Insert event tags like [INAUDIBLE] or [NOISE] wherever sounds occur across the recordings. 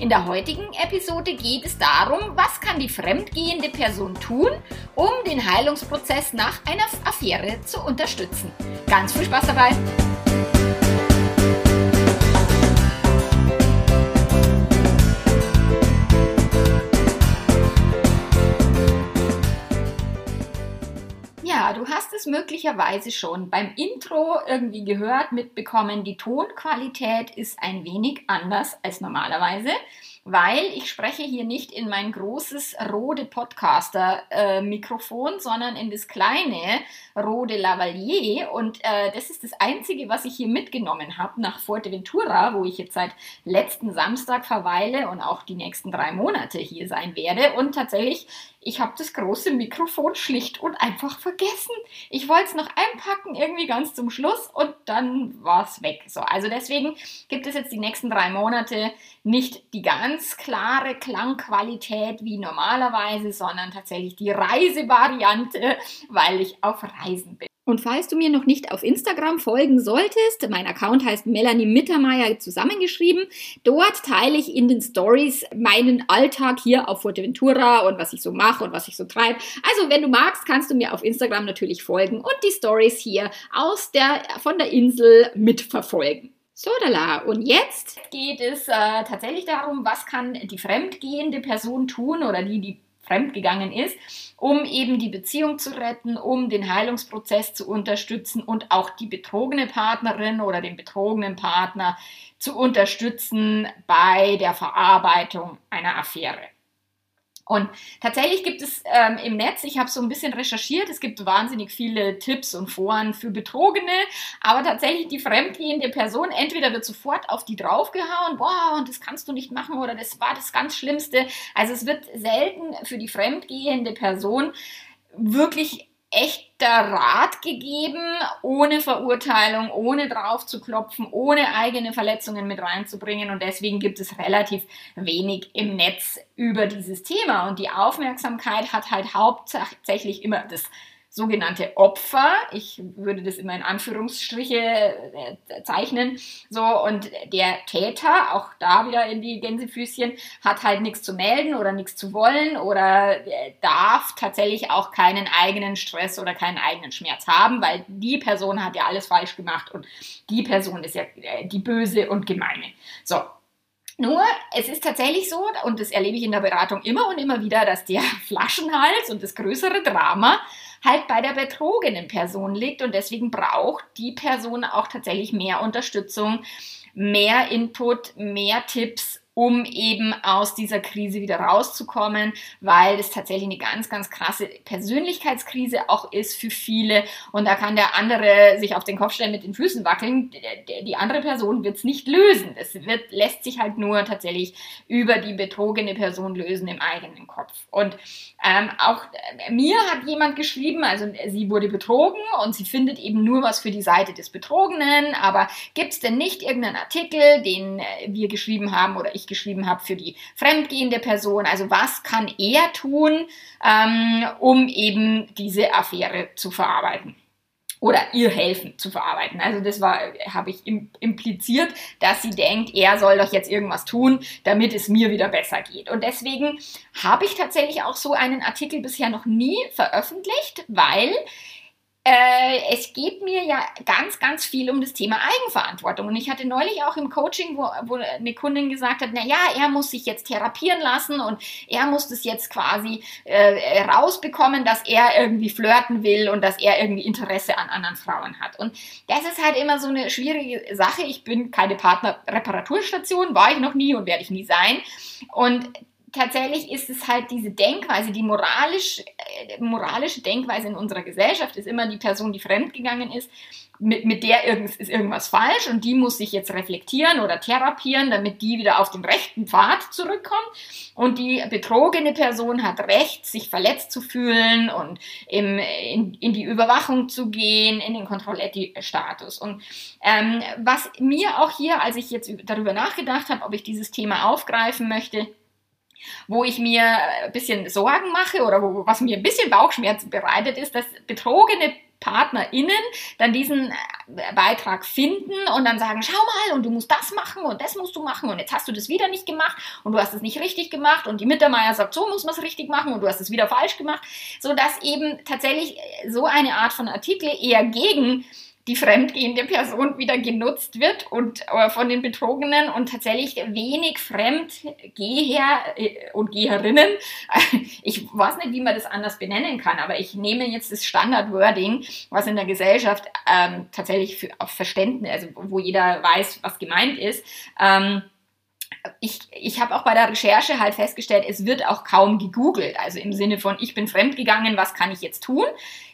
In der heutigen Episode geht es darum, was kann die fremdgehende Person tun, um den Heilungsprozess nach einer Affäre zu unterstützen. Ganz viel Spaß dabei! Du hast es möglicherweise schon beim Intro irgendwie gehört, mitbekommen, die Tonqualität ist ein wenig anders als normalerweise weil ich spreche hier nicht in mein großes Rode Podcaster-Mikrofon, äh, sondern in das kleine Rode Lavalier. Und äh, das ist das Einzige, was ich hier mitgenommen habe nach Fuerteventura, wo ich jetzt seit letzten Samstag verweile und auch die nächsten drei Monate hier sein werde. Und tatsächlich ich habe das große Mikrofon schlicht und einfach vergessen. Ich wollte es noch einpacken, irgendwie ganz zum Schluss und dann war es weg. So, also deswegen gibt es jetzt die nächsten drei Monate nicht die ganz klare Klangqualität wie normalerweise, sondern tatsächlich die Reisevariante, weil ich auf Reisen bin. Und falls du mir noch nicht auf Instagram folgen solltest, mein Account heißt Melanie Mittermeier zusammengeschrieben. Dort teile ich in den Stories meinen Alltag hier auf Fuerteventura und was ich so mache und was ich so treibe. Also, wenn du magst, kannst du mir auf Instagram natürlich folgen und die Stories hier aus der, von der Insel mitverfolgen. So, da Und jetzt geht es äh, tatsächlich darum, was kann die fremdgehende Person tun oder die, die fremdgegangen ist, um eben die Beziehung zu retten, um den Heilungsprozess zu unterstützen und auch die betrogene Partnerin oder den betrogenen Partner zu unterstützen bei der Verarbeitung einer Affäre. Und tatsächlich gibt es ähm, im Netz, ich habe so ein bisschen recherchiert, es gibt wahnsinnig viele Tipps und Foren für Betrogene, aber tatsächlich die fremdgehende Person, entweder wird sofort auf die draufgehauen, boah, und das kannst du nicht machen oder das war das ganz Schlimmste. Also es wird selten für die fremdgehende Person wirklich echter Rat gegeben, ohne Verurteilung, ohne drauf zu klopfen, ohne eigene Verletzungen mit reinzubringen. Und deswegen gibt es relativ wenig im Netz über dieses Thema. Und die Aufmerksamkeit hat halt hauptsächlich immer das sogenannte Opfer. Ich würde das immer in Anführungsstriche äh, zeichnen. So, und der Täter, auch da wieder in die Gänsefüßchen, hat halt nichts zu melden oder nichts zu wollen oder äh, darf tatsächlich auch keinen eigenen Stress oder keinen eigenen Schmerz haben, weil die Person hat ja alles falsch gemacht und die Person ist ja äh, die böse und gemeine. So, nur, es ist tatsächlich so, und das erlebe ich in der Beratung immer und immer wieder, dass der [LAUGHS] Flaschenhals und das größere Drama halt bei der betrogenen Person liegt. Und deswegen braucht die Person auch tatsächlich mehr Unterstützung, mehr Input, mehr Tipps um eben aus dieser Krise wieder rauszukommen, weil es tatsächlich eine ganz, ganz krasse Persönlichkeitskrise auch ist für viele. Und da kann der andere sich auf den Kopf stellen, mit den Füßen wackeln. Die andere Person wird es nicht lösen. Es wird, lässt sich halt nur tatsächlich über die betrogene Person lösen im eigenen Kopf. Und ähm, auch äh, mir hat jemand geschrieben, also sie wurde betrogen und sie findet eben nur was für die Seite des Betrogenen. Aber gibt es denn nicht irgendeinen Artikel, den äh, wir geschrieben haben oder ich geschrieben habe für die fremdgehende Person. Also was kann er tun, ähm, um eben diese Affäre zu verarbeiten? oder ihr helfen zu verarbeiten. Also das war, habe ich impliziert, dass sie denkt, er soll doch jetzt irgendwas tun, damit es mir wieder besser geht. Und deswegen habe ich tatsächlich auch so einen Artikel bisher noch nie veröffentlicht, weil äh, es geht mir ja ganz, ganz viel um das Thema Eigenverantwortung. Und ich hatte neulich auch im Coaching, wo, wo eine Kundin gesagt hat, na ja, er muss sich jetzt therapieren lassen und er muss das jetzt quasi äh, rausbekommen, dass er irgendwie flirten will und dass er irgendwie Interesse an anderen Frauen hat. Und das ist halt immer so eine schwierige Sache. Ich bin keine Partnerreparaturstation, war ich noch nie und werde ich nie sein. Und tatsächlich ist es halt diese Denkweise, die moralisch, äh, moralische Denkweise in unserer Gesellschaft ist immer die Person, die fremdgegangen ist, mit, mit der irgend, ist irgendwas falsch und die muss sich jetzt reflektieren oder therapieren, damit die wieder auf den rechten Pfad zurückkommt. Und die betrogene Person hat Recht, sich verletzt zu fühlen und im, in, in die Überwachung zu gehen, in den Kontrolletti-Status. Und ähm, was mir auch hier, als ich jetzt darüber nachgedacht habe, ob ich dieses Thema aufgreifen möchte, wo ich mir ein bisschen Sorgen mache oder wo, was mir ein bisschen Bauchschmerzen bereitet, ist, dass betrogene PartnerInnen dann diesen äh, Beitrag finden und dann sagen, schau mal, und du musst das machen und das musst du machen und jetzt hast du das wieder nicht gemacht und du hast es nicht richtig gemacht und die Mittermeier sagt, so muss man es richtig machen und du hast es wieder falsch gemacht, so dass eben tatsächlich so eine Art von Artikel eher gegen die fremdgehende Person wieder genutzt wird und äh, von den Betrogenen und tatsächlich wenig Fremdgeher äh, und Geherinnen, [LAUGHS] ich weiß nicht, wie man das anders benennen kann, aber ich nehme jetzt das Standard-Wording, was in der Gesellschaft ähm, tatsächlich für, auf Verständnis, also wo jeder weiß, was gemeint ist, ähm, ich, ich habe auch bei der Recherche halt festgestellt, es wird auch kaum gegoogelt. Also im Sinne von, ich bin fremdgegangen, was kann ich jetzt tun?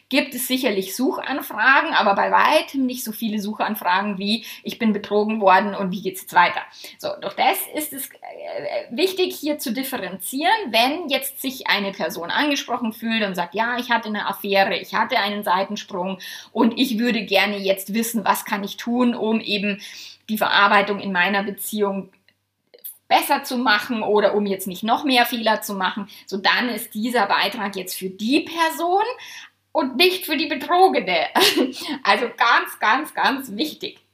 Gibt es sicherlich Suchanfragen, aber bei weitem nicht so viele Suchanfragen wie ich bin betrogen worden und wie geht es jetzt weiter. So, doch das ist es äh, wichtig hier zu differenzieren, wenn jetzt sich eine Person angesprochen fühlt und sagt, ja, ich hatte eine Affäre, ich hatte einen Seitensprung und ich würde gerne jetzt wissen, was kann ich tun, um eben die Verarbeitung in meiner Beziehung besser zu machen oder um jetzt nicht noch mehr Fehler zu machen, so dann ist dieser Beitrag jetzt für die Person und nicht für die Betrogene. [LAUGHS] Also ganz, ganz, ganz wichtig.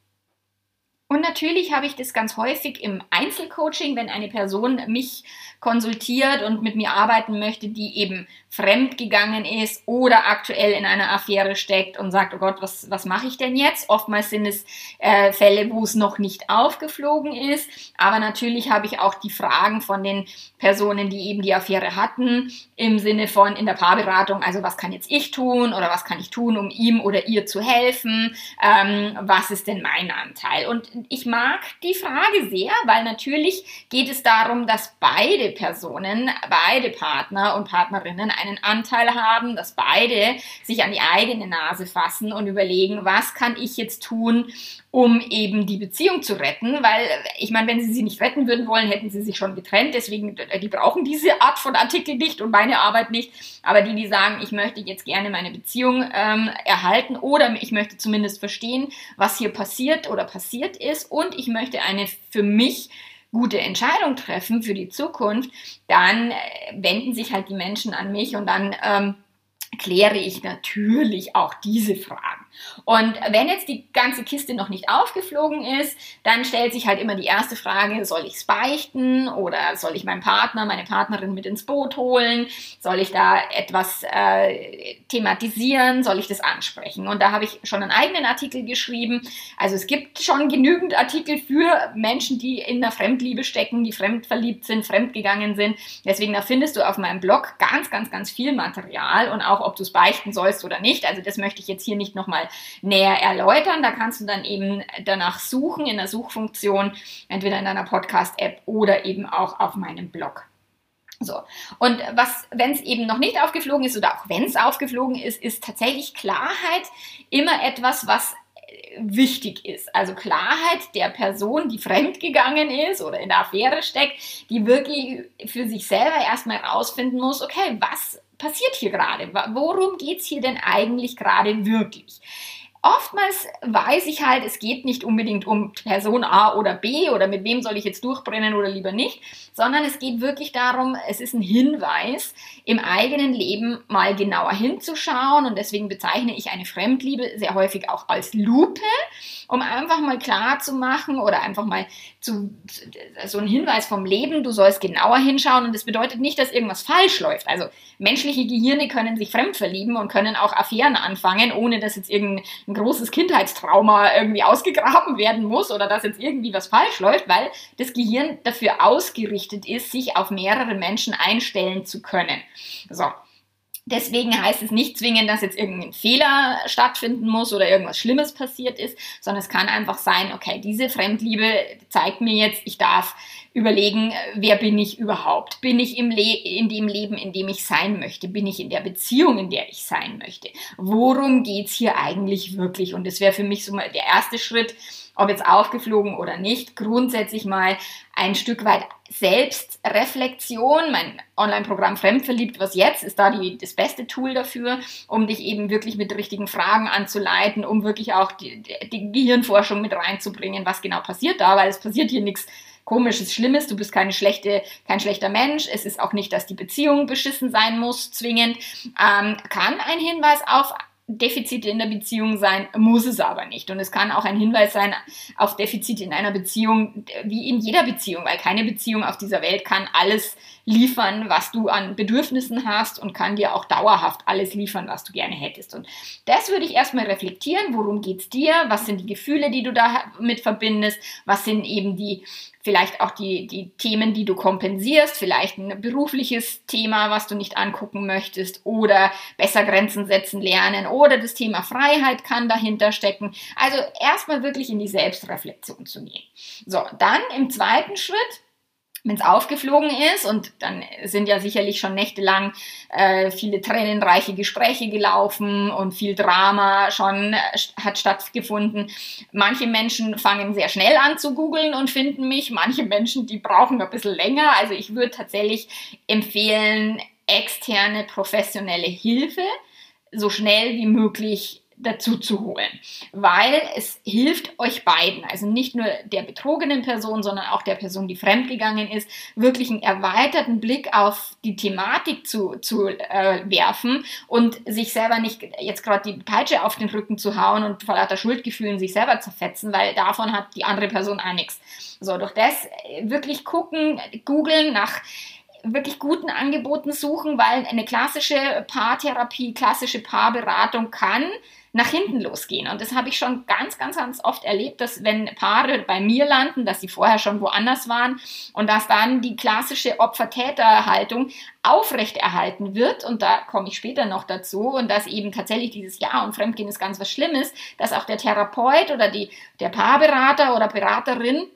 Und natürlich habe ich das ganz häufig im Einzelcoaching, wenn eine Person mich konsultiert und mit mir arbeiten möchte, die eben fremdgegangen ist oder aktuell in einer Affäre steckt und sagt, oh Gott, was, was mache ich denn jetzt? Oftmals sind es äh, Fälle, wo es noch nicht aufgeflogen ist. Aber natürlich habe ich auch die Fragen von den Personen, die eben die Affäre hatten, im Sinne von in der Paarberatung, also was kann jetzt ich tun oder was kann ich tun, um ihm oder ihr zu helfen? Ähm, was ist denn mein Anteil? Und ich mag die Frage sehr, weil natürlich geht es darum, dass beide Personen, beide Partner und Partnerinnen einen Anteil haben, dass beide sich an die eigene Nase fassen und überlegen, was kann ich jetzt tun, um eben die Beziehung zu retten, weil ich meine, wenn sie sie nicht retten würden wollen, hätten sie sich schon getrennt, deswegen, die brauchen diese Art von Artikel nicht und meine Arbeit nicht, aber die, die sagen, ich möchte jetzt gerne meine Beziehung ähm, erhalten oder ich möchte zumindest verstehen, was hier passiert oder passiert ist und ich möchte eine für mich gute Entscheidung treffen für die Zukunft, dann äh, wenden sich halt die Menschen an mich und dann ähm, kläre ich natürlich auch diese Fragen. Und wenn jetzt die ganze Kiste noch nicht aufgeflogen ist, dann stellt sich halt immer die erste Frage, soll ich es beichten oder soll ich meinen Partner, meine Partnerin mit ins Boot holen? Soll ich da etwas äh, thematisieren? Soll ich das ansprechen? Und da habe ich schon einen eigenen Artikel geschrieben. Also es gibt schon genügend Artikel für Menschen, die in der Fremdliebe stecken, die fremdverliebt sind, fremdgegangen sind. Deswegen, da findest du auf meinem Blog ganz, ganz, ganz viel Material und auch, ob du es beichten sollst oder nicht. Also das möchte ich jetzt hier nicht nochmal näher erläutern. Da kannst du dann eben danach suchen in der Suchfunktion, entweder in deiner Podcast-App oder eben auch auf meinem Blog. So. Und was, wenn es eben noch nicht aufgeflogen ist oder auch wenn es aufgeflogen ist, ist tatsächlich Klarheit immer etwas, was äh, wichtig ist. Also Klarheit der Person, die fremdgegangen ist oder in der Affäre steckt, die wirklich für sich selber erstmal rausfinden muss, okay, was passiert hier gerade? Worum geht es hier denn eigentlich gerade wirklich? Oftmals weiß ich halt, es geht nicht unbedingt um Person A oder B oder mit wem soll ich jetzt durchbrennen oder lieber nicht, sondern es geht wirklich darum, es ist ein Hinweis, im eigenen Leben mal genauer hinzuschauen und deswegen bezeichne ich eine Fremdliebe sehr häufig auch als Lupe, um einfach mal klar zu machen oder einfach mal zu, so ein Hinweis vom Leben, du sollst genauer hinschauen und das bedeutet nicht, dass irgendwas falsch läuft. Also menschliche Gehirne können sich fremd verlieben und können auch Affären anfangen, ohne dass jetzt irgendein großes Kindheitstrauma irgendwie ausgegraben werden muss oder dass jetzt irgendwie was falsch läuft, weil das Gehirn dafür ausgerichtet ist, sich auf mehrere Menschen einstellen zu können. So. Deswegen heißt es nicht zwingend, dass jetzt irgendein Fehler stattfinden muss oder irgendwas Schlimmes passiert ist, sondern es kann einfach sein, okay, diese Fremdliebe zeigt mir jetzt, ich darf überlegen, wer bin ich überhaupt? Bin ich im Le in dem Leben, in dem ich sein möchte? Bin ich in der Beziehung, in der ich sein möchte? Worum geht's hier eigentlich wirklich? Und das wäre für mich so mal der erste Schritt, ob jetzt aufgeflogen oder nicht, grundsätzlich mal ein Stück weit Selbstreflexion. Mein Online-Programm Fremdverliebt, was jetzt, ist da die, das beste Tool dafür, um dich eben wirklich mit richtigen Fragen anzuleiten, um wirklich auch die, die Gehirnforschung mit reinzubringen, was genau passiert da, weil es passiert hier nichts komisches, schlimmes, du bist keine schlechte, kein schlechter Mensch, es ist auch nicht, dass die Beziehung beschissen sein muss, zwingend, ähm, kann ein Hinweis auf Defizite in der Beziehung sein, muss es aber nicht. Und es kann auch ein Hinweis sein auf Defizite in einer Beziehung, wie in jeder Beziehung, weil keine Beziehung auf dieser Welt kann alles liefern, was du an Bedürfnissen hast und kann dir auch dauerhaft alles liefern, was du gerne hättest. Und das würde ich erstmal reflektieren. Worum geht's dir? Was sind die Gefühle, die du damit verbindest? Was sind eben die vielleicht auch die, die Themen, die du kompensierst, vielleicht ein berufliches Thema, was du nicht angucken möchtest oder besser Grenzen setzen lernen oder das Thema Freiheit kann dahinter stecken. Also erstmal wirklich in die Selbstreflexion zu gehen. So, dann im zweiten Schritt wenn es aufgeflogen ist und dann sind ja sicherlich schon nächtelang äh, viele tränenreiche Gespräche gelaufen und viel Drama schon äh, hat stattgefunden. Manche Menschen fangen sehr schnell an zu googeln und finden mich, manche Menschen, die brauchen ein bisschen länger. Also ich würde tatsächlich empfehlen, externe professionelle Hilfe so schnell wie möglich dazu zu holen, weil es hilft euch beiden, also nicht nur der betrogenen Person, sondern auch der Person, die fremdgegangen ist, wirklich einen erweiterten Blick auf die Thematik zu, zu äh, werfen und sich selber nicht jetzt gerade die Peitsche auf den Rücken zu hauen und vor lauter Schuldgefühlen sich selber zerfetzen, weil davon hat die andere Person auch nichts. So, durch das äh, wirklich gucken, googeln nach wirklich guten Angeboten suchen, weil eine klassische Paartherapie, klassische Paarberatung kann nach hinten losgehen. Und das habe ich schon ganz, ganz, ganz oft erlebt, dass wenn Paare bei mir landen, dass sie vorher schon woanders waren und dass dann die klassische Opfer-Täter-Haltung aufrechterhalten wird. Und da komme ich später noch dazu. Und dass eben tatsächlich dieses Ja und Fremdgehen ist ganz was Schlimmes, dass auch der Therapeut oder die, der Paarberater oder Beraterin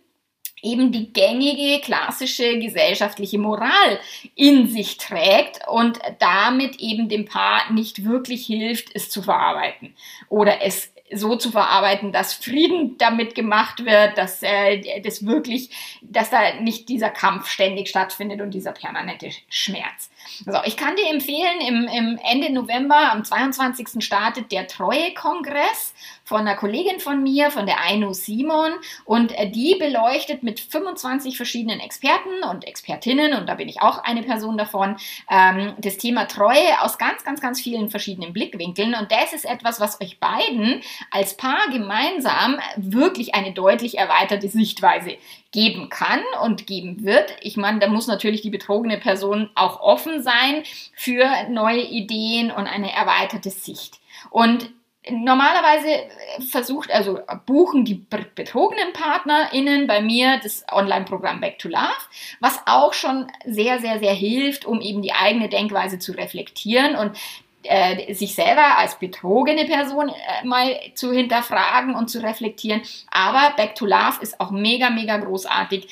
eben die gängige klassische gesellschaftliche Moral in sich trägt und damit eben dem Paar nicht wirklich hilft, es zu verarbeiten oder es so zu verarbeiten, dass Frieden damit gemacht wird, dass äh, das wirklich, dass da nicht dieser Kampf ständig stattfindet und dieser permanente Schmerz. Also ich kann dir empfehlen, im, im Ende November, am 22. startet der Treue-Kongress von einer Kollegin von mir, von der Aino Simon. Und äh, die beleuchtet mit 25 verschiedenen Experten und Expertinnen, und da bin ich auch eine Person davon, ähm, das Thema Treue aus ganz, ganz, ganz vielen verschiedenen Blickwinkeln. Und das ist etwas, was euch beiden als Paar gemeinsam wirklich eine deutlich erweiterte Sichtweise geben kann und geben wird. Ich meine, da muss natürlich die betrogene Person auch offen sein für neue Ideen und eine erweiterte Sicht. Und normalerweise versucht, also buchen die betrogenen PartnerInnen bei mir das Online-Programm Back to Love, was auch schon sehr, sehr, sehr hilft, um eben die eigene Denkweise zu reflektieren und äh, sich selber als betrogene Person äh, mal zu hinterfragen und zu reflektieren. Aber Back to Love ist auch mega, mega großartig, äh,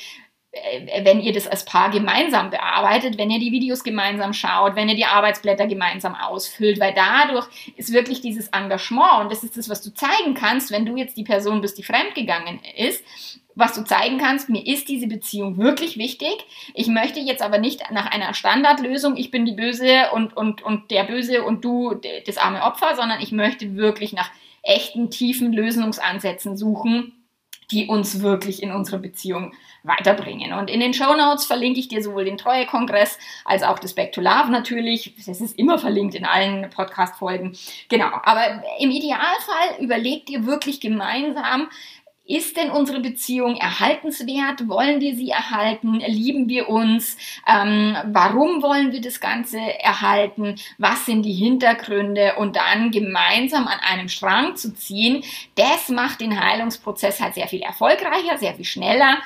wenn ihr das als Paar gemeinsam bearbeitet, wenn ihr die Videos gemeinsam schaut, wenn ihr die Arbeitsblätter gemeinsam ausfüllt, weil dadurch ist wirklich dieses Engagement und das ist das, was du zeigen kannst, wenn du jetzt die Person bist, die fremdgegangen ist, was du zeigen kannst, mir ist diese Beziehung wirklich wichtig. Ich möchte jetzt aber nicht nach einer Standardlösung, ich bin die Böse und, und, und der Böse und du das arme Opfer, sondern ich möchte wirklich nach echten, tiefen Lösungsansätzen suchen, die uns wirklich in unserer Beziehung weiterbringen. Und in den Show Notes verlinke ich dir sowohl den Treue-Kongress als auch das Back to Love natürlich. Das ist immer verlinkt in allen Podcast-Folgen. Genau. Aber im Idealfall überleg dir wirklich gemeinsam, ist denn unsere Beziehung erhaltenswert? Wollen wir sie erhalten? Lieben wir uns? Ähm, warum wollen wir das Ganze erhalten? Was sind die Hintergründe? Und dann gemeinsam an einem Strang zu ziehen, das macht den Heilungsprozess halt sehr viel erfolgreicher, sehr viel schneller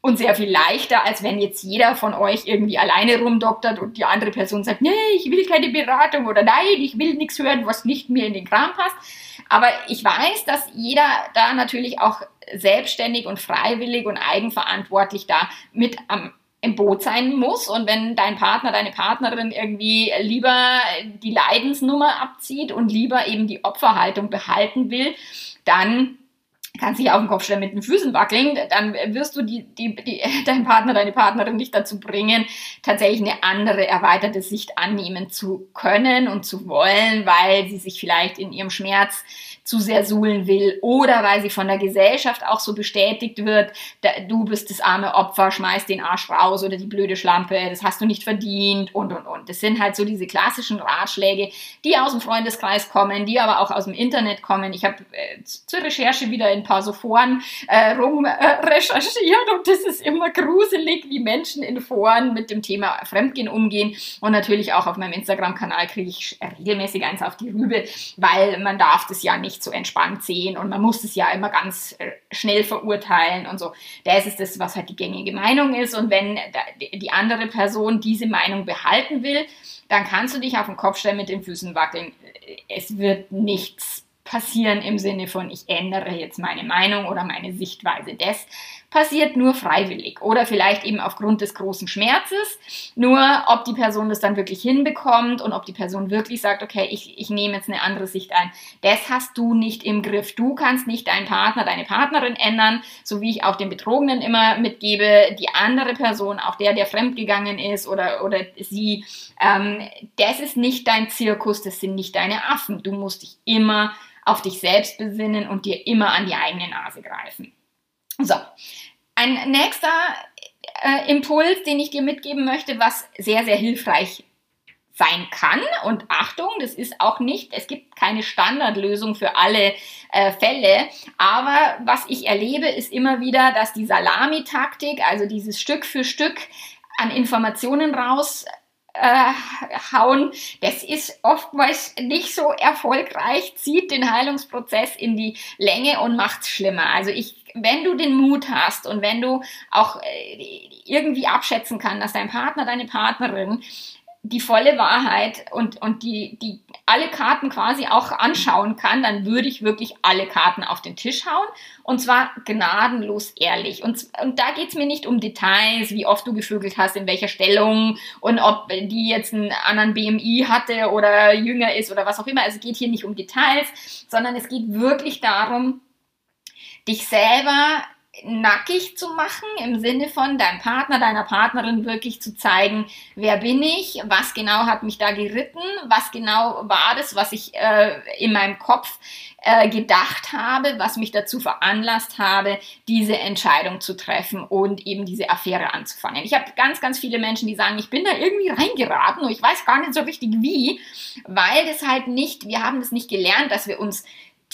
und sehr viel leichter, als wenn jetzt jeder von euch irgendwie alleine rumdoktert und die andere Person sagt, nee, ich will keine Beratung oder nein, ich will nichts hören, was nicht mir in den Kram passt. Aber ich weiß, dass jeder da natürlich auch selbstständig und freiwillig und eigenverantwortlich da mit am im Boot sein muss. Und wenn dein Partner, deine Partnerin irgendwie lieber die Leidensnummer abzieht und lieber eben die Opferhaltung behalten will, dann kannst dich auf den Kopf stellen mit den Füßen wackeln, dann wirst du die, die, die, [LAUGHS] deinen Partner, deine Partnerin nicht dazu bringen, tatsächlich eine andere, erweiterte Sicht annehmen zu können und zu wollen, weil sie sich vielleicht in ihrem Schmerz zu sehr suhlen will oder weil sie von der Gesellschaft auch so bestätigt wird, da, du bist das arme Opfer, schmeiß den Arsch raus oder die blöde Schlampe, das hast du nicht verdient und und und. Das sind halt so diese klassischen Ratschläge, die aus dem Freundeskreis kommen, die aber auch aus dem Internet kommen. Ich habe äh, zur Recherche wieder in ein paar so Foren äh, rum äh, recherchiert und das ist immer gruselig, wie Menschen in Foren mit dem Thema Fremdgehen umgehen und natürlich auch auf meinem Instagram-Kanal kriege ich regelmäßig eins auf die Rübe, weil man darf das ja nicht nicht so entspannt sehen und man muss es ja immer ganz äh, schnell verurteilen und so. Das ist das, was halt die gängige Meinung ist und wenn die andere Person diese Meinung behalten will, dann kannst du dich auf den Kopf stellen mit den Füßen wackeln. Es wird nichts passieren im Sinne von, ich ändere jetzt meine Meinung oder meine Sichtweise des, passiert nur freiwillig oder vielleicht eben aufgrund des großen Schmerzes. Nur ob die Person das dann wirklich hinbekommt und ob die Person wirklich sagt, okay, ich, ich nehme jetzt eine andere Sicht ein, das hast du nicht im Griff. Du kannst nicht deinen Partner, deine Partnerin ändern, so wie ich auch den Betrogenen immer mitgebe, die andere Person, auch der, der fremdgegangen ist oder, oder sie, ähm, das ist nicht dein Zirkus, das sind nicht deine Affen. Du musst dich immer auf dich selbst besinnen und dir immer an die eigene Nase greifen. So, ein nächster äh, Impuls, den ich dir mitgeben möchte, was sehr, sehr hilfreich sein kann. Und Achtung, das ist auch nicht, es gibt keine Standardlösung für alle äh, Fälle. Aber was ich erlebe, ist immer wieder, dass die Salamitaktik, also dieses Stück für Stück an Informationen raus äh, hauen, das ist oftmals nicht so erfolgreich, zieht den Heilungsprozess in die Länge und macht's schlimmer. Also ich, wenn du den Mut hast und wenn du auch äh, irgendwie abschätzen kann, dass dein Partner, deine Partnerin die volle Wahrheit und, und die, die alle Karten quasi auch anschauen kann, dann würde ich wirklich alle Karten auf den Tisch hauen. Und zwar gnadenlos ehrlich. Und, und da geht's mir nicht um Details, wie oft du gevögelt hast, in welcher Stellung und ob die jetzt einen anderen BMI hatte oder jünger ist oder was auch immer. Also es geht hier nicht um Details, sondern es geht wirklich darum, dich selber nackig zu machen, im Sinne von deinem Partner, deiner Partnerin wirklich zu zeigen, wer bin ich, was genau hat mich da geritten, was genau war das, was ich äh, in meinem Kopf äh, gedacht habe, was mich dazu veranlasst habe, diese Entscheidung zu treffen und eben diese Affäre anzufangen. Ich habe ganz, ganz viele Menschen, die sagen, ich bin da irgendwie reingeraten und ich weiß gar nicht so richtig wie, weil das halt nicht, wir haben das nicht gelernt, dass wir uns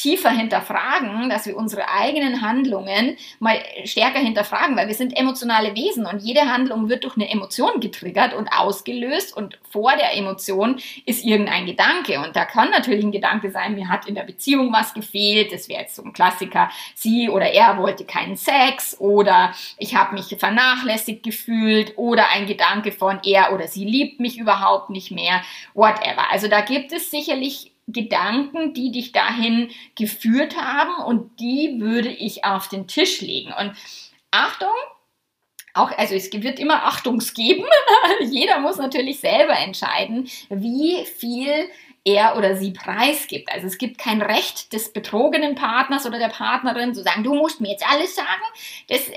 tiefer hinterfragen, dass wir unsere eigenen Handlungen mal stärker hinterfragen, weil wir sind emotionale Wesen und jede Handlung wird durch eine Emotion getriggert und ausgelöst und vor der Emotion ist irgendein Gedanke und da kann natürlich ein Gedanke sein, mir hat in der Beziehung was gefehlt, das wäre jetzt so ein Klassiker, sie oder er wollte keinen Sex oder ich habe mich vernachlässigt gefühlt oder ein Gedanke von er oder sie liebt mich überhaupt nicht mehr, whatever. Also da gibt es sicherlich Gedanken, die dich dahin geführt haben und die würde ich auf den Tisch legen. Und Achtung, auch, also es wird immer Achtungs geben. [LAUGHS] Jeder muss natürlich selber entscheiden, wie viel er oder sie preisgibt. Also es gibt kein Recht des betrogenen Partners oder der Partnerin zu sagen, du musst mir jetzt alles sagen, das,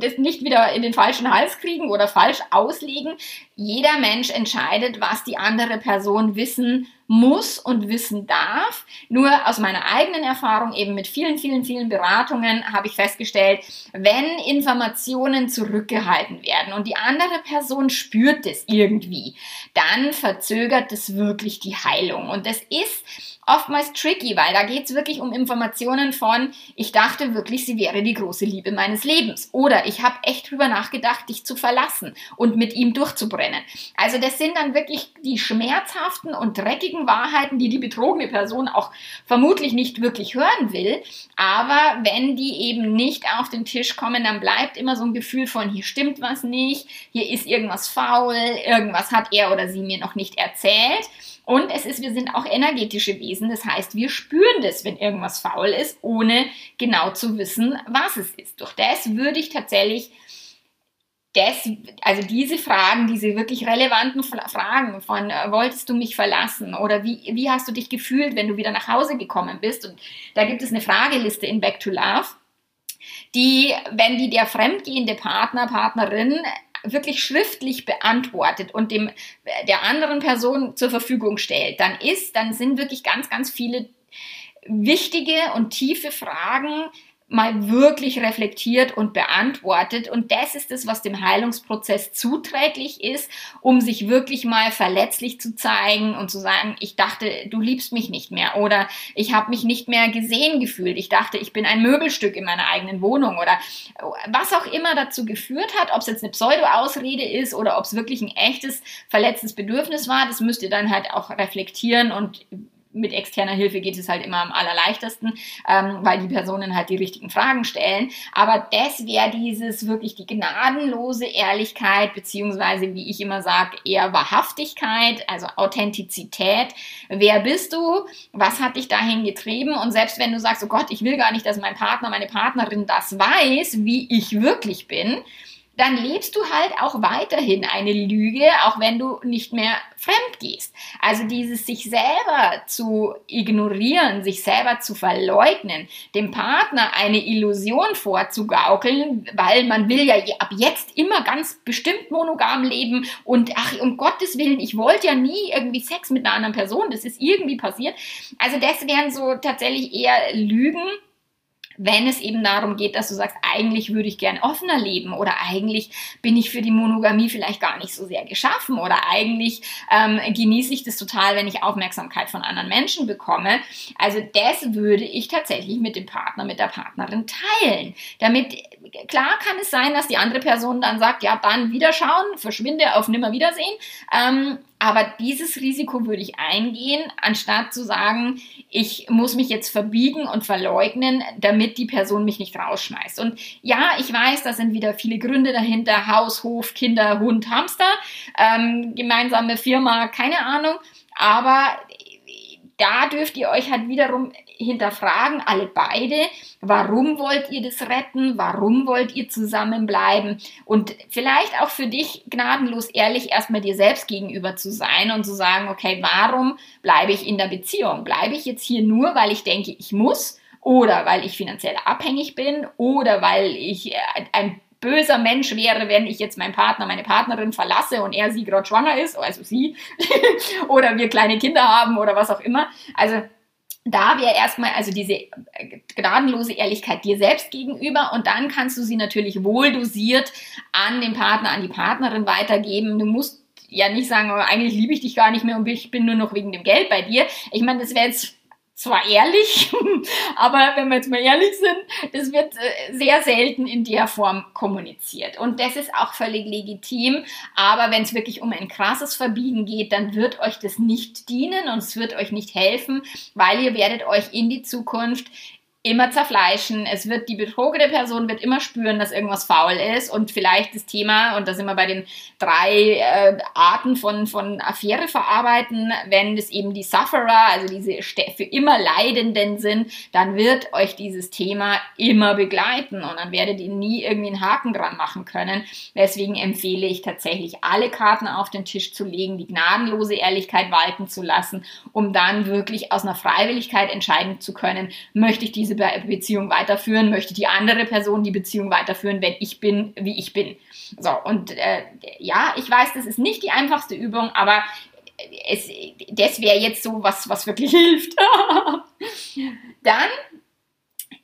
das nicht wieder in den falschen Hals kriegen oder falsch auslegen. Jeder Mensch entscheidet, was die andere Person wissen muss und wissen darf. Nur aus meiner eigenen Erfahrung, eben mit vielen, vielen, vielen Beratungen, habe ich festgestellt, wenn Informationen zurückgehalten werden und die andere Person spürt es irgendwie, dann verzögert es wirklich die Heilung. Und das ist oftmals tricky, weil da geht es wirklich um Informationen von, ich dachte wirklich, sie wäre die große Liebe meines Lebens. Oder ich habe echt drüber nachgedacht, dich zu verlassen und mit ihm durchzubrennen. Also das sind dann wirklich die schmerzhaften und dreckigen Wahrheiten, die die betrogene Person auch vermutlich nicht wirklich hören will. Aber wenn die eben nicht auf den Tisch kommen, dann bleibt immer so ein Gefühl von, hier stimmt was nicht, hier ist irgendwas faul, irgendwas hat er oder sie mir noch nicht erzählt. Und es ist, wir sind auch energetische Wesen. Das heißt, wir spüren das, wenn irgendwas faul ist, ohne genau zu wissen, was es ist. Durch das würde ich tatsächlich das, also diese Fragen, diese wirklich relevanten Fragen von, äh, wolltest du mich verlassen oder wie, wie hast du dich gefühlt, wenn du wieder nach Hause gekommen bist? Und da gibt es eine Frageliste in Back to Love, die, wenn die der fremdgehende Partner, Partnerin wirklich schriftlich beantwortet und dem, der anderen Person zur Verfügung stellt, dann ist, dann sind wirklich ganz, ganz viele wichtige und tiefe Fragen mal wirklich reflektiert und beantwortet. Und das ist es, was dem Heilungsprozess zuträglich ist, um sich wirklich mal verletzlich zu zeigen und zu sagen, ich dachte, du liebst mich nicht mehr oder ich habe mich nicht mehr gesehen gefühlt. Ich dachte, ich bin ein Möbelstück in meiner eigenen Wohnung oder was auch immer dazu geführt hat, ob es jetzt eine Pseudo-Ausrede ist oder ob es wirklich ein echtes verletztes Bedürfnis war, das müsst ihr dann halt auch reflektieren und mit externer Hilfe geht es halt immer am allerleichtesten, ähm, weil die Personen halt die richtigen Fragen stellen. Aber das wäre dieses wirklich die gnadenlose Ehrlichkeit, beziehungsweise, wie ich immer sage, eher Wahrhaftigkeit, also Authentizität. Wer bist du? Was hat dich dahin getrieben? Und selbst wenn du sagst, oh Gott, ich will gar nicht, dass mein Partner, meine Partnerin das weiß, wie ich wirklich bin, dann lebst du halt auch weiterhin eine Lüge, auch wenn du nicht mehr fremd gehst. Also dieses sich selber zu ignorieren, sich selber zu verleugnen, dem Partner eine Illusion vorzugaukeln, weil man will ja ab jetzt immer ganz bestimmt monogam leben und ach, um Gottes Willen, ich wollte ja nie irgendwie Sex mit einer anderen Person, das ist irgendwie passiert. Also das wären so tatsächlich eher Lügen, wenn es eben darum geht, dass du sagst, eigentlich würde ich gern offener leben oder eigentlich bin ich für die Monogamie vielleicht gar nicht so sehr geschaffen oder eigentlich ähm, genieße ich das total, wenn ich Aufmerksamkeit von anderen Menschen bekomme. Also das würde ich tatsächlich mit dem Partner, mit der Partnerin teilen. Damit, klar kann es sein, dass die andere Person dann sagt, ja, dann wiederschauen, verschwinde auf Nimmerwiedersehen. Ähm, aber dieses Risiko würde ich eingehen, anstatt zu sagen, ich muss mich jetzt verbiegen und verleugnen, damit die Person mich nicht rausschmeißt. Und ja, ich weiß, da sind wieder viele Gründe dahinter. Haus, Hof, Kinder, Hund, Hamster, ähm, gemeinsame Firma, keine Ahnung. Aber da dürft ihr euch halt wiederum hinterfragen, alle beide, warum wollt ihr das retten, warum wollt ihr zusammenbleiben und vielleicht auch für dich gnadenlos ehrlich erstmal dir selbst gegenüber zu sein und zu sagen, okay, warum bleibe ich in der Beziehung? Bleibe ich jetzt hier nur, weil ich denke, ich muss oder weil ich finanziell abhängig bin oder weil ich äh, ein böser Mensch wäre, wenn ich jetzt meinen Partner, meine Partnerin verlasse und er sie gerade schwanger ist, also sie, [LAUGHS] oder wir kleine Kinder haben oder was auch immer. Also da wäre erstmal also diese äh, gnadenlose Ehrlichkeit dir selbst gegenüber und dann kannst du sie natürlich wohl dosiert an den Partner, an die Partnerin weitergeben. Du musst ja nicht sagen, oh, eigentlich liebe ich dich gar nicht mehr und ich bin nur noch wegen dem Geld bei dir. Ich meine, das wäre jetzt zwar ehrlich, [LAUGHS] aber wenn wir jetzt mal ehrlich sind, das wird äh, sehr selten in der Form kommuniziert. Und das ist auch völlig legitim. Aber wenn es wirklich um ein krasses Verbiegen geht, dann wird euch das nicht dienen und es wird euch nicht helfen, weil ihr werdet euch in die Zukunft immer zerfleischen. Es wird die betrogene Person wird immer spüren, dass irgendwas faul ist und vielleicht das Thema und da sind wir bei den drei äh, Arten von von Affäre verarbeiten. Wenn es eben die Sufferer, also diese für immer Leidenden sind, dann wird euch dieses Thema immer begleiten und dann werdet ihr nie irgendwie einen Haken dran machen können. Deswegen empfehle ich tatsächlich alle Karten auf den Tisch zu legen, die gnadenlose Ehrlichkeit walten zu lassen, um dann wirklich aus einer Freiwilligkeit entscheiden zu können, möchte ich diese diese Beziehung weiterführen, möchte die andere Person die Beziehung weiterführen, wenn ich bin, wie ich bin. So, und äh, ja, ich weiß, das ist nicht die einfachste Übung, aber es, das wäre jetzt so was, was wirklich [LAUGHS] hilft. Dann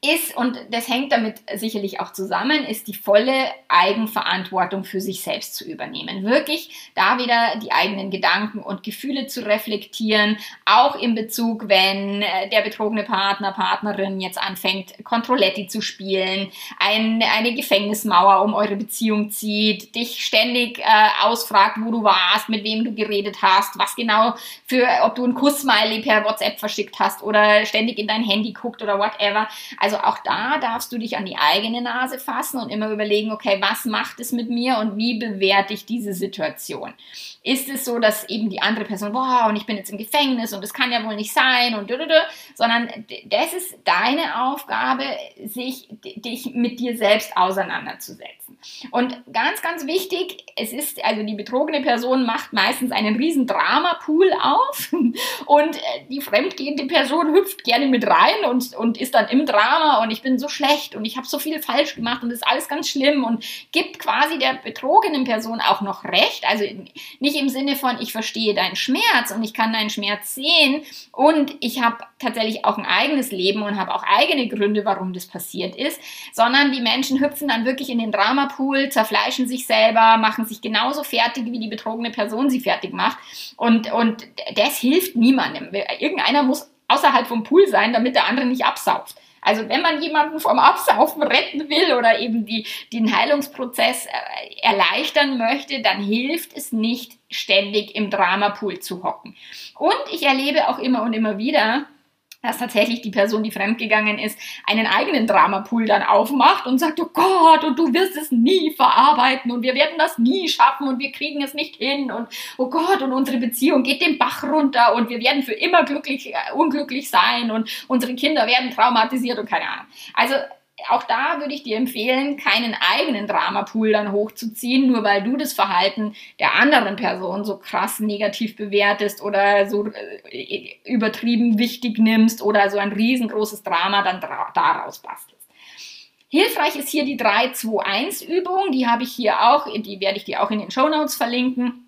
ist, und das hängt damit sicherlich auch zusammen, ist die volle Eigenverantwortung für sich selbst zu übernehmen. Wirklich da wieder die eigenen Gedanken und Gefühle zu reflektieren, auch in Bezug, wenn äh, der betrogene Partner, Partnerin jetzt anfängt, Controletti zu spielen, ein, eine Gefängnismauer um eure Beziehung zieht, dich ständig äh, ausfragt, wo du warst, mit wem du geredet hast, was genau für, ob du einen Kuss-Smiley per WhatsApp verschickt hast oder ständig in dein Handy guckt oder whatever. Also auch da darfst du dich an die eigene Nase fassen und immer überlegen, okay, was macht es mit mir und wie bewerte ich diese Situation? Ist es so, dass eben die andere Person, boah, und ich bin jetzt im Gefängnis und das kann ja wohl nicht sein und sondern das ist deine Aufgabe, sich dich mit dir selbst auseinanderzusetzen. Und ganz, ganz wichtig, es ist, also die betrogene Person macht meistens einen riesen Dramapool auf [LAUGHS] und die fremdgehende Person hüpft gerne mit rein und, und ist dann im Drama und ich bin so schlecht und ich habe so viel falsch gemacht und das ist alles ganz schlimm und gibt quasi der betrogenen Person auch noch recht. Also nicht im Sinne von, ich verstehe deinen Schmerz und ich kann deinen Schmerz sehen und ich habe tatsächlich auch ein eigenes Leben und habe auch eigene Gründe, warum das passiert ist, sondern die Menschen hüpfen dann wirklich in den Dramapool, zerfleischen sich selber, machen sich genauso fertig, wie die betrogene Person sie fertig macht und, und das hilft niemandem. Irgendeiner muss außerhalb vom Pool sein, damit der andere nicht absauft. Also wenn man jemanden vom Absaufen retten will oder eben die, den Heilungsprozess äh, erleichtern möchte, dann hilft es nicht, ständig im Dramapool zu hocken. Und ich erlebe auch immer und immer wieder, dass tatsächlich die Person, die fremdgegangen ist, einen eigenen Dramapool dann aufmacht und sagt, oh Gott, und du wirst es nie verarbeiten und wir werden das nie schaffen und wir kriegen es nicht hin und oh Gott, und unsere Beziehung geht den Bach runter und wir werden für immer glücklich, äh, unglücklich sein und unsere Kinder werden traumatisiert und keine Ahnung. Also auch da würde ich dir empfehlen, keinen eigenen Dramapool dann hochzuziehen, nur weil du das Verhalten der anderen Person so krass negativ bewertest oder so äh, übertrieben wichtig nimmst oder so ein riesengroßes Drama dann daraus bastelst. Hilfreich ist hier die 3-2-1-Übung, die habe ich hier auch, die werde ich dir auch in den Show Notes verlinken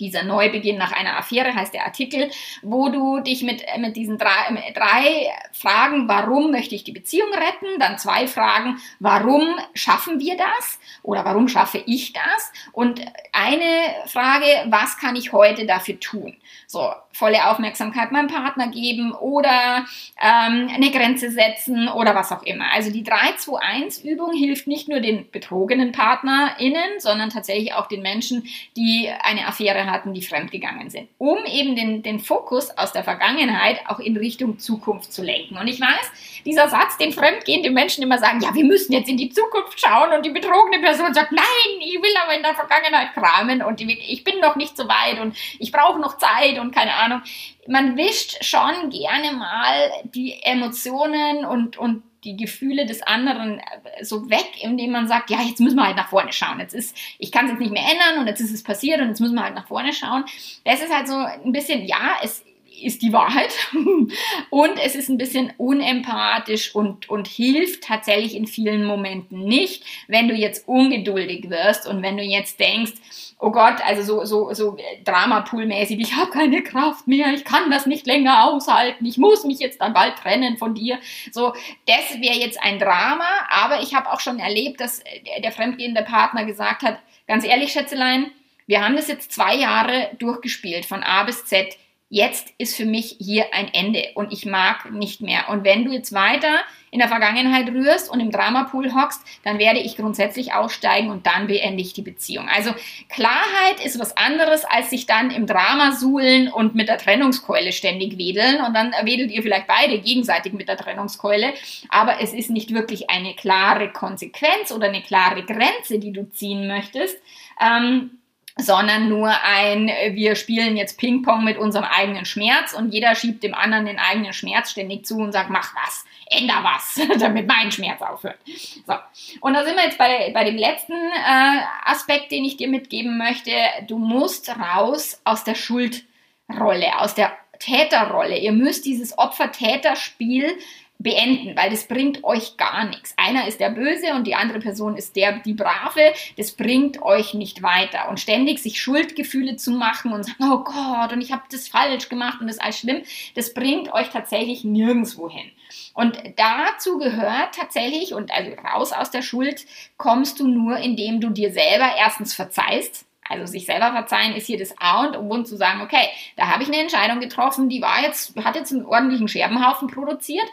dieser Neubeginn nach einer Affäre heißt der Artikel, wo du dich mit, mit diesen drei, drei Fragen, warum möchte ich die Beziehung retten, dann zwei Fragen, warum schaffen wir das oder warum schaffe ich das und eine Frage, was kann ich heute dafür tun? So, volle Aufmerksamkeit meinem Partner geben oder ähm, eine Grenze setzen oder was auch immer. Also die 3-2-1-Übung hilft nicht nur den betrogenen PartnerInnen, sondern tatsächlich auch den Menschen, die eine Affäre hatten, die fremdgegangen sind, um eben den, den Fokus aus der Vergangenheit auch in Richtung Zukunft zu lenken. Und ich weiß, dieser Satz, den fremdgehende Menschen immer sagen, ja, wir müssen jetzt in die Zukunft schauen und die betrogene Person sagt, nein, ich will aber in der Vergangenheit kramen und ich bin noch nicht so weit und ich brauche noch Zeit und keine Ahnung. Man wischt schon gerne mal die Emotionen und, und die Gefühle des anderen äh, so weg, indem man sagt, ja, jetzt müssen wir halt nach vorne schauen. Jetzt ist, ich kann es jetzt nicht mehr ändern und jetzt ist es passiert und jetzt müssen wir halt nach vorne schauen. Das ist halt so ein bisschen, ja, es ist die Wahrheit [LAUGHS] und es ist ein bisschen unempathisch und, und hilft tatsächlich in vielen Momenten nicht, wenn du jetzt ungeduldig wirst und wenn du jetzt denkst, oh Gott, also so, so, so Dramapool-mäßig, ich habe keine Kraft mehr, ich kann das nicht länger aushalten, ich muss mich jetzt dann bald trennen von dir. So, das wäre jetzt ein Drama, aber ich habe auch schon erlebt, dass der fremdgehende Partner gesagt hat, ganz ehrlich, Schätzelein, wir haben das jetzt zwei Jahre durchgespielt, von A bis Z jetzt ist für mich hier ein Ende und ich mag nicht mehr. Und wenn du jetzt weiter in der Vergangenheit rührst und im Dramapool hockst, dann werde ich grundsätzlich aussteigen und dann beende ich die Beziehung. Also Klarheit ist was anderes, als sich dann im Drama suhlen und mit der Trennungskeule ständig wedeln und dann wedelt ihr vielleicht beide gegenseitig mit der Trennungskeule, aber es ist nicht wirklich eine klare Konsequenz oder eine klare Grenze, die du ziehen möchtest. Ähm, sondern nur ein, wir spielen jetzt Ping-Pong mit unserem eigenen Schmerz und jeder schiebt dem anderen den eigenen Schmerz ständig zu und sagt, mach was, änder was, [LAUGHS] damit mein Schmerz aufhört. So. Und da sind wir jetzt bei, bei dem letzten äh, Aspekt, den ich dir mitgeben möchte. Du musst raus aus der Schuldrolle, aus der Täterrolle. Ihr müsst dieses Opfer-Täter-Spiel beenden, weil das bringt euch gar nichts. Einer ist der Böse und die andere Person ist der die Brave. Das bringt euch nicht weiter. Und ständig sich Schuldgefühle zu machen und sagen, oh Gott, und ich habe das falsch gemacht und das ist alles schlimm, das bringt euch tatsächlich nirgendwo hin. Und dazu gehört tatsächlich, und also raus aus der Schuld kommst du nur, indem du dir selber erstens verzeihst, also sich selber verzeihen ist hier das A und O zu sagen, okay, da habe ich eine Entscheidung getroffen, die war jetzt, hat jetzt einen ordentlichen Scherbenhaufen produziert.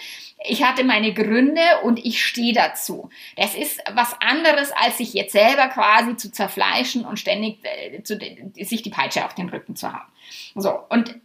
Ich hatte meine Gründe und ich stehe dazu. Das ist was anderes, als sich jetzt selber quasi zu zerfleischen und ständig äh, zu, sich die Peitsche auf den Rücken zu haben. So, und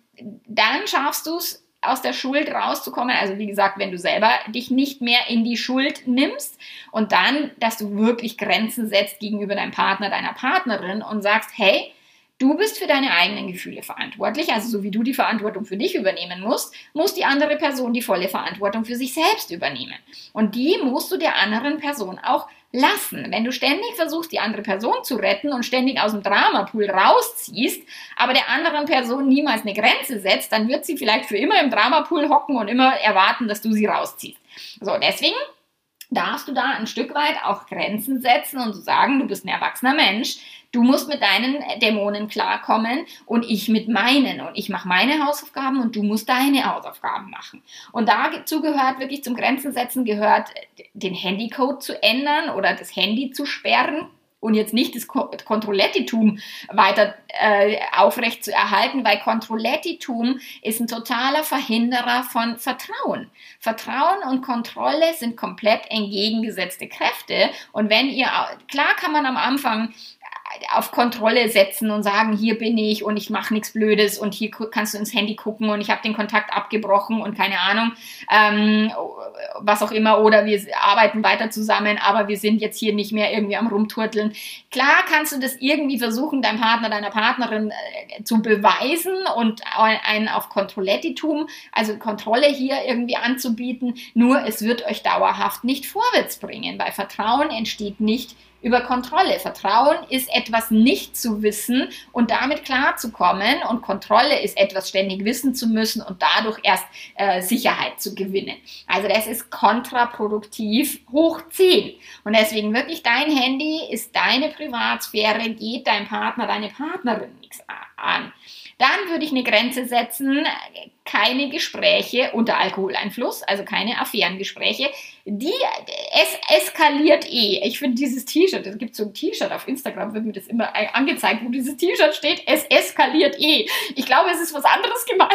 dann schaffst du es, aus der Schuld rauszukommen. Also wie gesagt, wenn du selber dich nicht mehr in die Schuld nimmst und dann, dass du wirklich Grenzen setzt gegenüber deinem Partner, deiner Partnerin und sagst, hey, Du bist für deine eigenen Gefühle verantwortlich, also so wie du die Verantwortung für dich übernehmen musst, muss die andere Person die volle Verantwortung für sich selbst übernehmen. Und die musst du der anderen Person auch lassen. Wenn du ständig versuchst, die andere Person zu retten und ständig aus dem Dramapool rausziehst, aber der anderen Person niemals eine Grenze setzt, dann wird sie vielleicht für immer im Dramapool hocken und immer erwarten, dass du sie rausziehst. So, deswegen darfst du da ein Stück weit auch Grenzen setzen und sagen, du bist ein erwachsener Mensch, du musst mit deinen Dämonen klarkommen und ich mit meinen und ich mache meine Hausaufgaben und du musst deine Hausaufgaben machen. Und dazu gehört wirklich zum Grenzen setzen gehört den Handycode zu ändern oder das Handy zu sperren und jetzt nicht das Kontrollettitum weiter äh, aufrecht zu erhalten, weil Kontrollettitum ist ein totaler Verhinderer von Vertrauen. Vertrauen und Kontrolle sind komplett entgegengesetzte Kräfte. Und wenn ihr, klar kann man am Anfang auf Kontrolle setzen und sagen, hier bin ich und ich mache nichts Blödes und hier kannst du ins Handy gucken und ich habe den Kontakt abgebrochen und keine Ahnung, ähm, was auch immer, oder wir arbeiten weiter zusammen, aber wir sind jetzt hier nicht mehr irgendwie am Rumturteln. Klar kannst du das irgendwie versuchen, deinem Partner, deiner Partnerin äh, zu beweisen und einen auf Kontrollettitum, also Kontrolle hier irgendwie anzubieten, nur es wird euch dauerhaft nicht vorwärts bringen, weil Vertrauen entsteht nicht über Kontrolle. Vertrauen ist etwas nicht zu wissen und damit klarzukommen und Kontrolle ist etwas ständig wissen zu müssen und dadurch erst äh, Sicherheit zu gewinnen. Also das ist kontraproduktiv hoch 10. Und deswegen wirklich dein Handy ist deine Privatsphäre, geht dein Partner, deine Partnerin nichts an. Dann würde ich eine Grenze setzen, keine Gespräche unter Alkoholeinfluss, also keine Affärengespräche. Die, es eskaliert eh. Ich finde dieses T-Shirt, es gibt so ein T-Shirt auf Instagram, wird mir das immer angezeigt, wo dieses T-Shirt steht, es eskaliert eh. Ich glaube, es ist was anderes [LAUGHS] gemeint,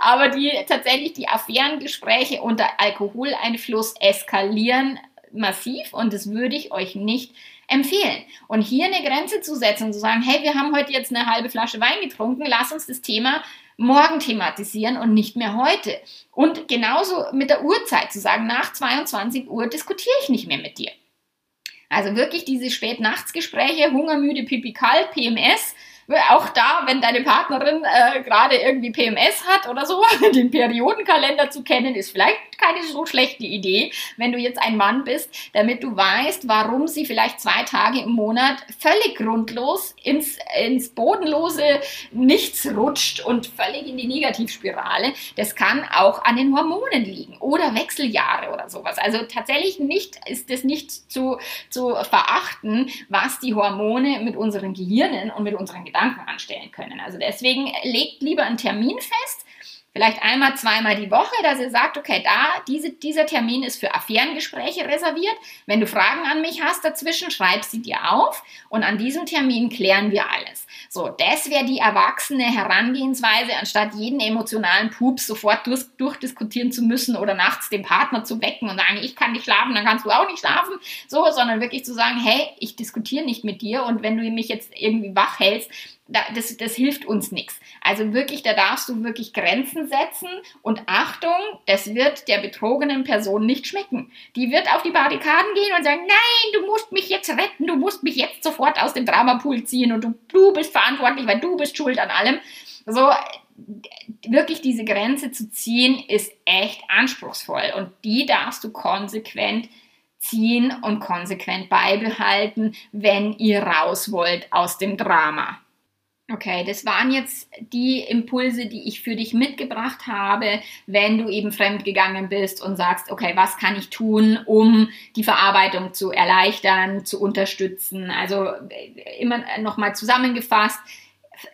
aber die, tatsächlich die Affärengespräche unter Alkoholeinfluss eskalieren massiv und das würde ich euch nicht empfehlen. Und hier eine Grenze zu setzen zu sagen, hey, wir haben heute jetzt eine halbe Flasche Wein getrunken, lass uns das Thema morgen thematisieren und nicht mehr heute. Und genauso mit der Uhrzeit zu sagen, nach 22 Uhr diskutiere ich nicht mehr mit dir. Also wirklich diese Spätnachtsgespräche, Hungermüde, Pipi kalt, PMS, auch da, wenn deine Partnerin äh, gerade irgendwie PMS hat oder so, [LAUGHS] den Periodenkalender zu kennen, ist vielleicht keine so schlechte Idee, wenn du jetzt ein Mann bist, damit du weißt, warum sie vielleicht zwei Tage im Monat völlig grundlos ins, ins bodenlose Nichts rutscht und völlig in die Negativspirale. Das kann auch an den Hormonen liegen oder Wechseljahre oder sowas. Also tatsächlich nicht, ist es nicht zu, zu verachten, was die Hormone mit unseren Gehirnen und mit unseren Gedanken anstellen können. Also deswegen legt lieber einen Termin fest, vielleicht einmal, zweimal die Woche, dass ihr sagt, okay, da, diese, dieser Termin ist für Affärengespräche reserviert. Wenn du Fragen an mich hast dazwischen, schreib sie dir auf und an diesem Termin klären wir alles. So, das wäre die erwachsene Herangehensweise, anstatt jeden emotionalen Pups sofort durch, durchdiskutieren zu müssen oder nachts den Partner zu wecken und sagen, ich kann nicht schlafen, dann kannst du auch nicht schlafen. So, sondern wirklich zu sagen, hey, ich diskutiere nicht mit dir und wenn du mich jetzt irgendwie wach hältst, das, das hilft uns nichts. Also wirklich, da darfst du wirklich Grenzen setzen und Achtung, das wird der betrogenen Person nicht schmecken. Die wird auf die Barrikaden gehen und sagen, nein, du musst mich jetzt retten, du musst mich jetzt sofort aus dem Dramapool ziehen und du, du bist verantwortlich, weil du bist schuld an allem. So, wirklich diese Grenze zu ziehen, ist echt anspruchsvoll und die darfst du konsequent ziehen und konsequent beibehalten, wenn ihr raus wollt aus dem Drama. Okay, das waren jetzt die Impulse, die ich für dich mitgebracht habe, wenn du eben fremdgegangen bist und sagst, okay, was kann ich tun, um die Verarbeitung zu erleichtern, zu unterstützen? Also äh, immer nochmal zusammengefasst,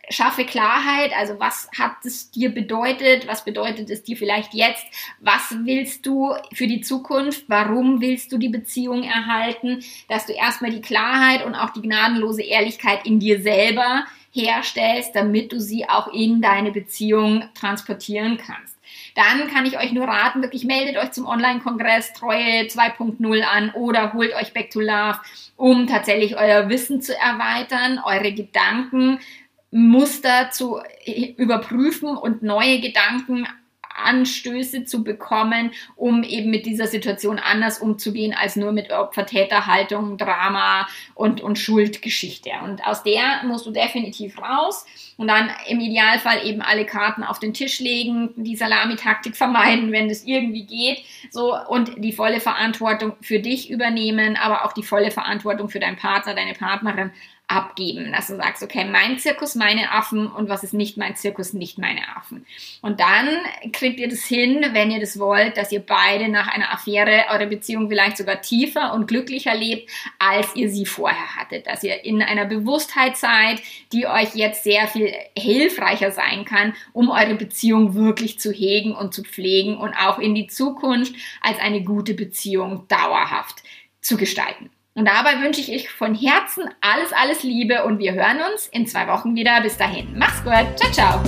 schaffe Klarheit, also was hat es dir bedeutet, was bedeutet es dir vielleicht jetzt, was willst du für die Zukunft, warum willst du die Beziehung erhalten, dass du erstmal die Klarheit und auch die gnadenlose Ehrlichkeit in dir selber herstellst, damit du sie auch in deine Beziehung transportieren kannst. Dann kann ich euch nur raten, wirklich meldet euch zum Online-Kongress Treue 2.0 an oder holt euch Back to Love, um tatsächlich euer Wissen zu erweitern, eure Gedanken Muster zu überprüfen und neue Gedanken Anstöße zu bekommen, um eben mit dieser Situation anders umzugehen als nur mit Opfer-Täter-Haltung, Drama und, und Schuldgeschichte. Und aus der musst du definitiv raus und dann im Idealfall eben alle Karten auf den Tisch legen, die Salamitaktik vermeiden, wenn es irgendwie geht, so und die volle Verantwortung für dich übernehmen, aber auch die volle Verantwortung für deinen Partner, deine Partnerin abgeben, dass du sagst, okay, mein Zirkus, meine Affen und was ist nicht mein Zirkus, nicht meine Affen. Und dann kriegt ihr das hin, wenn ihr das wollt, dass ihr beide nach einer Affäre eure Beziehung vielleicht sogar tiefer und glücklicher lebt, als ihr sie vorher hattet. Dass ihr in einer Bewusstheit seid, die euch jetzt sehr viel hilfreicher sein kann, um eure Beziehung wirklich zu hegen und zu pflegen und auch in die Zukunft als eine gute Beziehung dauerhaft zu gestalten. Und dabei wünsche ich euch von Herzen alles, alles Liebe und wir hören uns in zwei Wochen wieder. Bis dahin. Mach's gut. Ciao, ciao.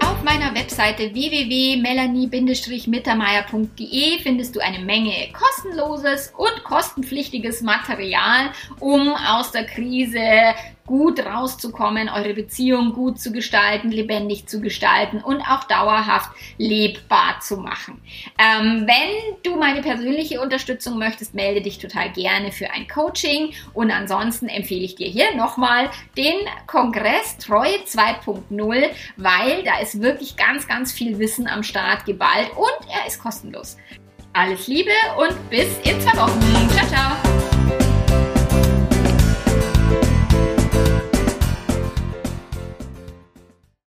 Auf meiner Webseite www.melanie-mittermeier.de findest du eine Menge kostenloses und kostenpflichtiges Material, um aus der Krise gut rauszukommen, eure Beziehung gut zu gestalten, lebendig zu gestalten und auch dauerhaft lebbar zu machen. Ähm, wenn du meine persönliche Unterstützung möchtest, melde dich total gerne für ein Coaching und ansonsten empfehle ich dir hier nochmal den Kongress Treue 2.0, weil da ist wirklich ganz, ganz viel Wissen am Start geballt und er ist kostenlos. Alles Liebe und bis in zwei Wochen. Ciao, ciao.